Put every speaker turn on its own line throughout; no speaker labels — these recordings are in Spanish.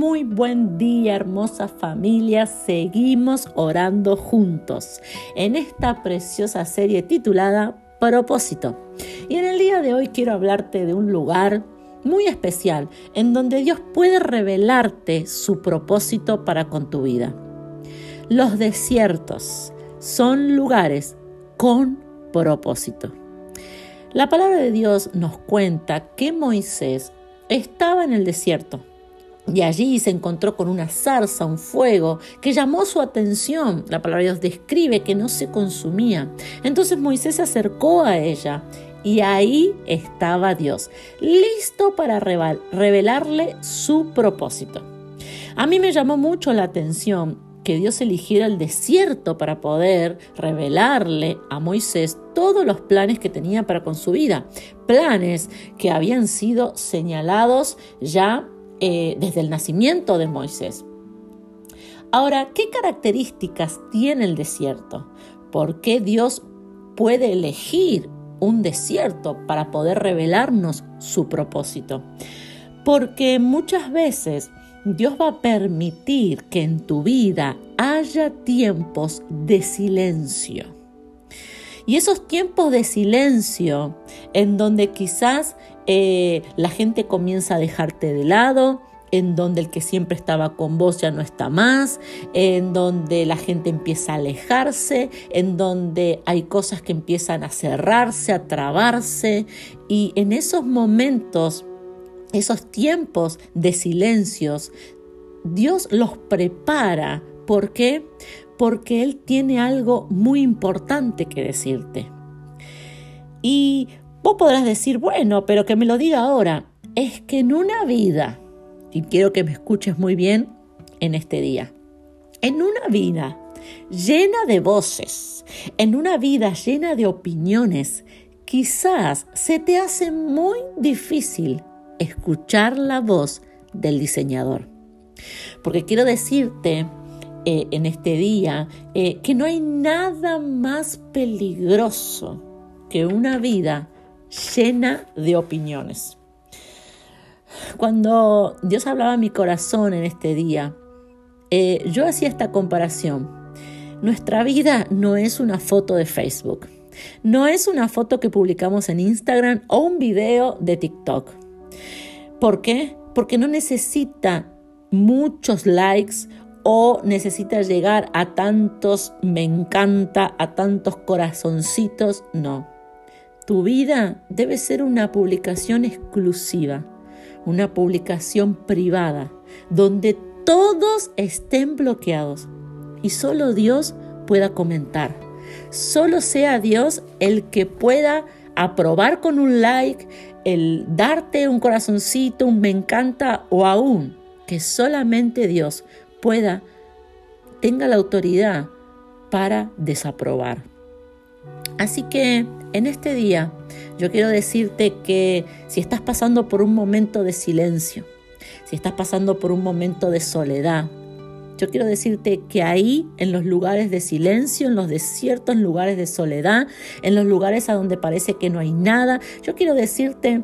Muy buen día, hermosa familia. Seguimos orando juntos en esta preciosa serie titulada Propósito. Y en el día de hoy quiero hablarte de un lugar muy especial en donde Dios puede revelarte su propósito para con tu vida. Los desiertos son lugares con propósito. La palabra de Dios nos cuenta que Moisés estaba en el desierto y allí se encontró con una zarza, un fuego, que llamó su atención. La palabra de Dios describe que no se consumía. Entonces Moisés se acercó a ella y ahí estaba Dios, listo para revelarle su propósito. A mí me llamó mucho la atención que Dios eligiera el desierto para poder revelarle a Moisés todos los planes que tenía para con su vida, planes que habían sido señalados ya eh, desde el nacimiento de Moisés. Ahora, ¿qué características tiene el desierto? ¿Por qué Dios puede elegir un desierto para poder revelarnos su propósito? Porque muchas veces Dios va a permitir que en tu vida haya tiempos de silencio. Y esos tiempos de silencio en donde quizás eh, la gente comienza a dejarte de lado, en donde el que siempre estaba con vos ya no está más, en donde la gente empieza a alejarse, en donde hay cosas que empiezan a cerrarse, a trabarse, y en esos momentos, esos tiempos de silencios, Dios los prepara. ¿Por qué? Porque Él tiene algo muy importante que decirte. Y Vos podrás decir, bueno, pero que me lo diga ahora. Es que en una vida, y quiero que me escuches muy bien en este día, en una vida llena de voces, en una vida llena de opiniones, quizás se te hace muy difícil escuchar la voz del diseñador. Porque quiero decirte eh, en este día eh, que no hay nada más peligroso que una vida llena de opiniones. Cuando Dios hablaba a mi corazón en este día, eh, yo hacía esta comparación. Nuestra vida no es una foto de Facebook, no es una foto que publicamos en Instagram o un video de TikTok. ¿Por qué? Porque no necesita muchos likes o necesita llegar a tantos me encanta, a tantos corazoncitos, no. Tu vida debe ser una publicación exclusiva, una publicación privada, donde todos estén bloqueados y solo Dios pueda comentar. Solo sea Dios el que pueda aprobar con un like, el darte un corazoncito, un me encanta o aún que solamente Dios pueda, tenga la autoridad para desaprobar. Así que en este día yo quiero decirte que si estás pasando por un momento de silencio, si estás pasando por un momento de soledad, yo quiero decirte que ahí, en los lugares de silencio, en los desiertos, lugares de soledad, en los lugares a donde parece que no hay nada, yo quiero decirte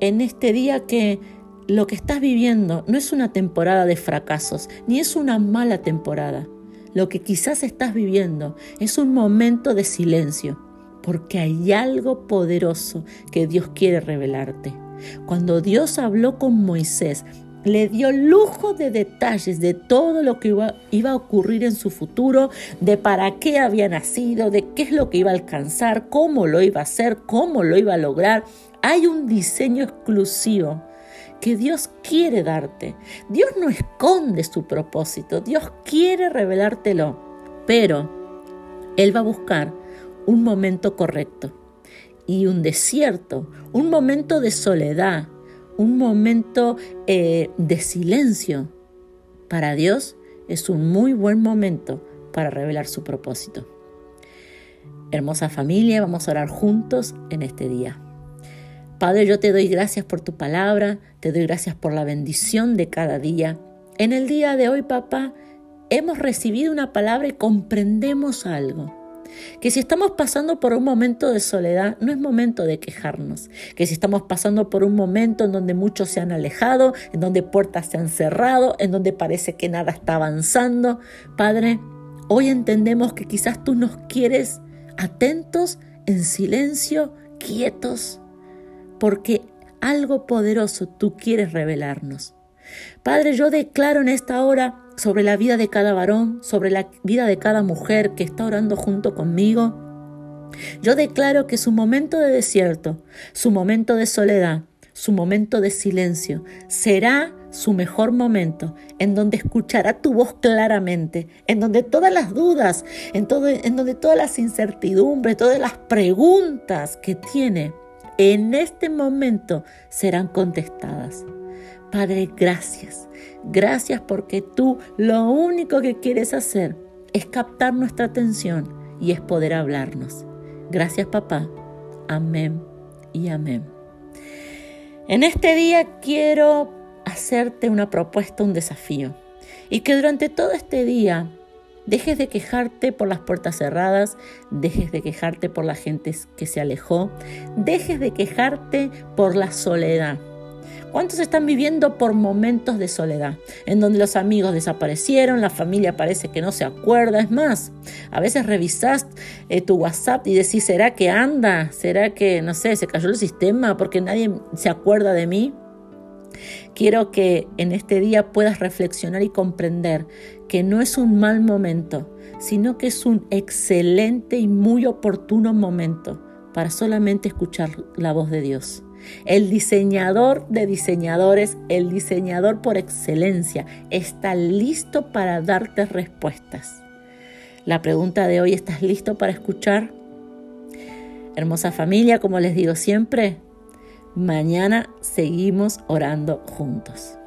en este día que lo que estás viviendo no es una temporada de fracasos, ni es una mala temporada. Lo que quizás estás viviendo es un momento de silencio porque hay algo poderoso que Dios quiere revelarte. Cuando Dios habló con Moisés, le dio lujo de detalles de todo lo que iba, a ocurrir en su futuro, de para qué había nacido, de qué es lo que iba a alcanzar, cómo lo iba a hacer, cómo lo iba a lograr. Hay un diseño exclusivo que Dios quiere darte. Dios no esconde su propósito, Dios quiere revelártelo, pero Él va a buscar un momento correcto y un desierto, un momento de soledad, un momento eh, de silencio. Para Dios es un muy buen momento para revelar su propósito. Hermosa familia, vamos a orar juntos en este día. Padre, yo te doy gracias por tu palabra, te doy gracias por la bendición de cada día. En el día de hoy, papá, hemos recibido una palabra y comprendemos algo. que si estamos pasando por un momento de soledad, no es momento de quejarnos, que si estamos pasando por un momento en donde muchos se han alejado, en donde puertas se han cerrado, en donde parece que nada está avanzando, Padre, hoy entendemos que quizás tú nos quieres atentos, en silencio, quietos, porque algo poderoso tú quieres revelarnos. Padre, yo declaro en esta hora sobre la vida de cada varón, sobre la vida de cada mujer que está orando junto conmigo. Yo declaro que su momento de desierto, su momento de soledad, su momento de silencio será su mejor momento, en donde escuchará tu voz claramente, en donde todas las dudas, en, todo, en donde todas las incertidumbres, todas las preguntas que tiene, en este momento serán contestadas. Padre, gracias. Gracias porque tú lo único que quieres hacer es captar nuestra atención y es poder hablarnos. Gracias papá. Amén y amén. En este día quiero hacerte una propuesta, un desafío. Y que durante todo este día dejes de quejarte por las puertas cerradas, dejes de quejarte por la gente que se alejó, dejes de quejarte por la soledad. ¿Cuántos están viviendo por momentos de soledad? En donde los amigos desaparecieron, la familia parece que no se acuerda. Es más, a veces revisas eh, tu WhatsApp y decís, ¿será que anda? ¿Será que, no sé, se cayó el sistema porque nadie se acuerda de mí? Quiero que en este día puedas reflexionar y comprender que no es un mal momento, sino que es un excelente y muy oportuno momento para solamente escuchar la voz de Dios. El diseñador de diseñadores, el diseñador por excelencia, está listo para darte respuestas. La pregunta de hoy, ¿estás listo para escuchar? Hermosa familia, como les digo siempre, mañana seguimos orando juntos.